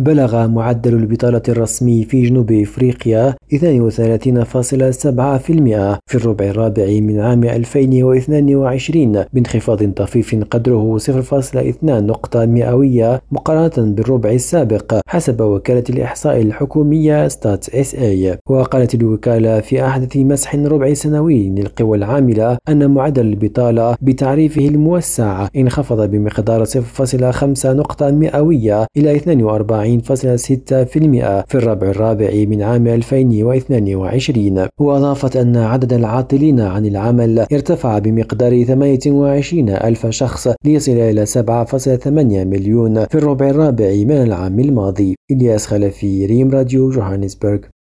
بلغ معدل البطالة الرسمي في جنوب إفريقيا 32.7% في الربع الرابع من عام 2022 بانخفاض طفيف قدره 0.2 نقطة مئوية مقارنة بالربع السابق حسب وكالة الإحصاء الحكومية ستات إس إي. وقالت الوكالة في أحدث مسح ربع سنوي للقوى العاملة أن معدل البطالة بتعريفه الموسع انخفض بمقدار 0.5 نقطة مئوية إلى 42.6% في الربع الرابع من عام 2022 وأضافت أن عدد العاطلين عن العمل ارتفع بمقدار 28 ألف شخص ليصل إلى 7.8 مليون في الربع الرابع من العام الماضي. إلياس خلفي ريم راديو جوهانسبرغ.